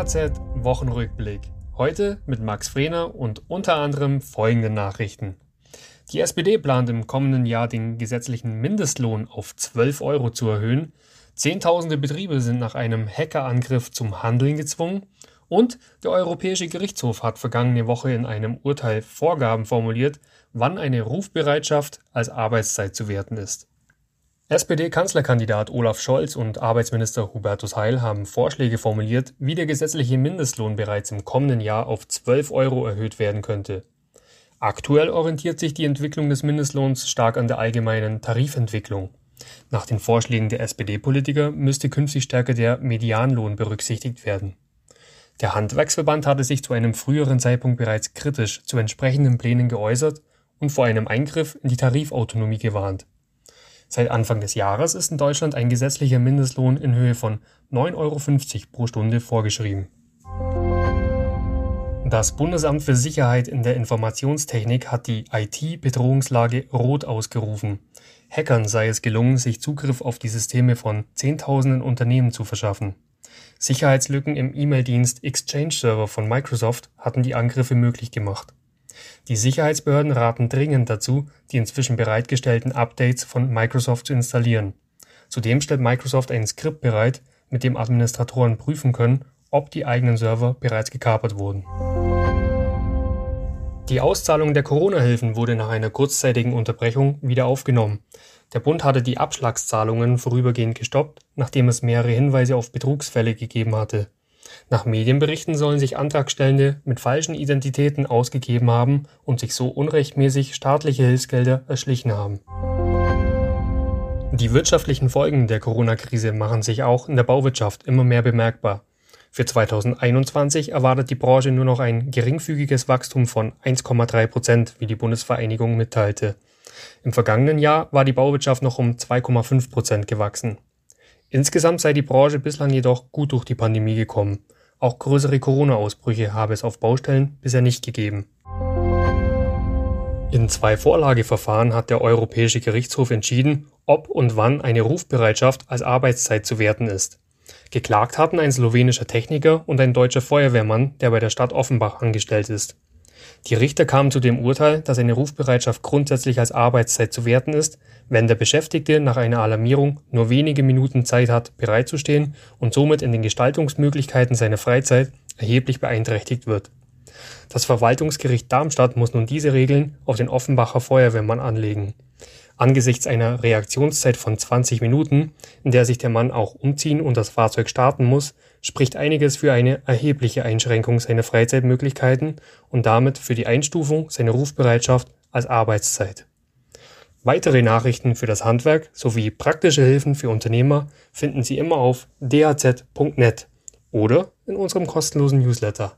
DHZ Wochenrückblick. Heute mit Max Frehner und unter anderem folgenden Nachrichten. Die SPD plant im kommenden Jahr den gesetzlichen Mindestlohn auf 12 Euro zu erhöhen. Zehntausende Betriebe sind nach einem Hackerangriff zum Handeln gezwungen. Und der Europäische Gerichtshof hat vergangene Woche in einem Urteil Vorgaben formuliert, wann eine Rufbereitschaft als Arbeitszeit zu werten ist. SPD-Kanzlerkandidat Olaf Scholz und Arbeitsminister Hubertus Heil haben Vorschläge formuliert, wie der gesetzliche Mindestlohn bereits im kommenden Jahr auf 12 Euro erhöht werden könnte. Aktuell orientiert sich die Entwicklung des Mindestlohns stark an der allgemeinen Tarifentwicklung. Nach den Vorschlägen der SPD-Politiker müsste künftig stärker der Medianlohn berücksichtigt werden. Der Handwerksverband hatte sich zu einem früheren Zeitpunkt bereits kritisch zu entsprechenden Plänen geäußert und vor einem Eingriff in die Tarifautonomie gewarnt. Seit Anfang des Jahres ist in Deutschland ein gesetzlicher Mindestlohn in Höhe von 9,50 Euro pro Stunde vorgeschrieben. Das Bundesamt für Sicherheit in der Informationstechnik hat die IT-Bedrohungslage rot ausgerufen. Hackern sei es gelungen, sich Zugriff auf die Systeme von Zehntausenden Unternehmen zu verschaffen. Sicherheitslücken im E-Mail-Dienst Exchange Server von Microsoft hatten die Angriffe möglich gemacht. Die Sicherheitsbehörden raten dringend dazu, die inzwischen bereitgestellten Updates von Microsoft zu installieren. Zudem stellt Microsoft ein Skript bereit, mit dem Administratoren prüfen können, ob die eigenen Server bereits gekapert wurden. Die Auszahlung der Corona-Hilfen wurde nach einer kurzzeitigen Unterbrechung wieder aufgenommen. Der Bund hatte die Abschlagszahlungen vorübergehend gestoppt, nachdem es mehrere Hinweise auf Betrugsfälle gegeben hatte. Nach Medienberichten sollen sich Antragstellende mit falschen Identitäten ausgegeben haben und sich so unrechtmäßig staatliche Hilfsgelder erschlichen haben. Die wirtschaftlichen Folgen der Corona-Krise machen sich auch in der Bauwirtschaft immer mehr bemerkbar. Für 2021 erwartet die Branche nur noch ein geringfügiges Wachstum von 1,3 Prozent, wie die Bundesvereinigung mitteilte. Im vergangenen Jahr war die Bauwirtschaft noch um 2,5 Prozent gewachsen. Insgesamt sei die Branche bislang jedoch gut durch die Pandemie gekommen. Auch größere Corona-Ausbrüche habe es auf Baustellen bisher nicht gegeben. In zwei Vorlageverfahren hat der Europäische Gerichtshof entschieden, ob und wann eine Rufbereitschaft als Arbeitszeit zu werten ist. Geklagt hatten ein slowenischer Techniker und ein deutscher Feuerwehrmann, der bei der Stadt Offenbach angestellt ist. Die Richter kamen zu dem Urteil, dass eine Rufbereitschaft grundsätzlich als Arbeitszeit zu werten ist, wenn der Beschäftigte nach einer Alarmierung nur wenige Minuten Zeit hat, bereitzustehen und somit in den Gestaltungsmöglichkeiten seiner Freizeit erheblich beeinträchtigt wird. Das Verwaltungsgericht Darmstadt muss nun diese Regeln auf den Offenbacher Feuerwehrmann anlegen. Angesichts einer Reaktionszeit von 20 Minuten, in der sich der Mann auch umziehen und das Fahrzeug starten muss, spricht einiges für eine erhebliche Einschränkung seiner Freizeitmöglichkeiten und damit für die Einstufung seiner Rufbereitschaft als Arbeitszeit. Weitere Nachrichten für das Handwerk sowie praktische Hilfen für Unternehmer finden Sie immer auf dhz.net oder in unserem kostenlosen Newsletter.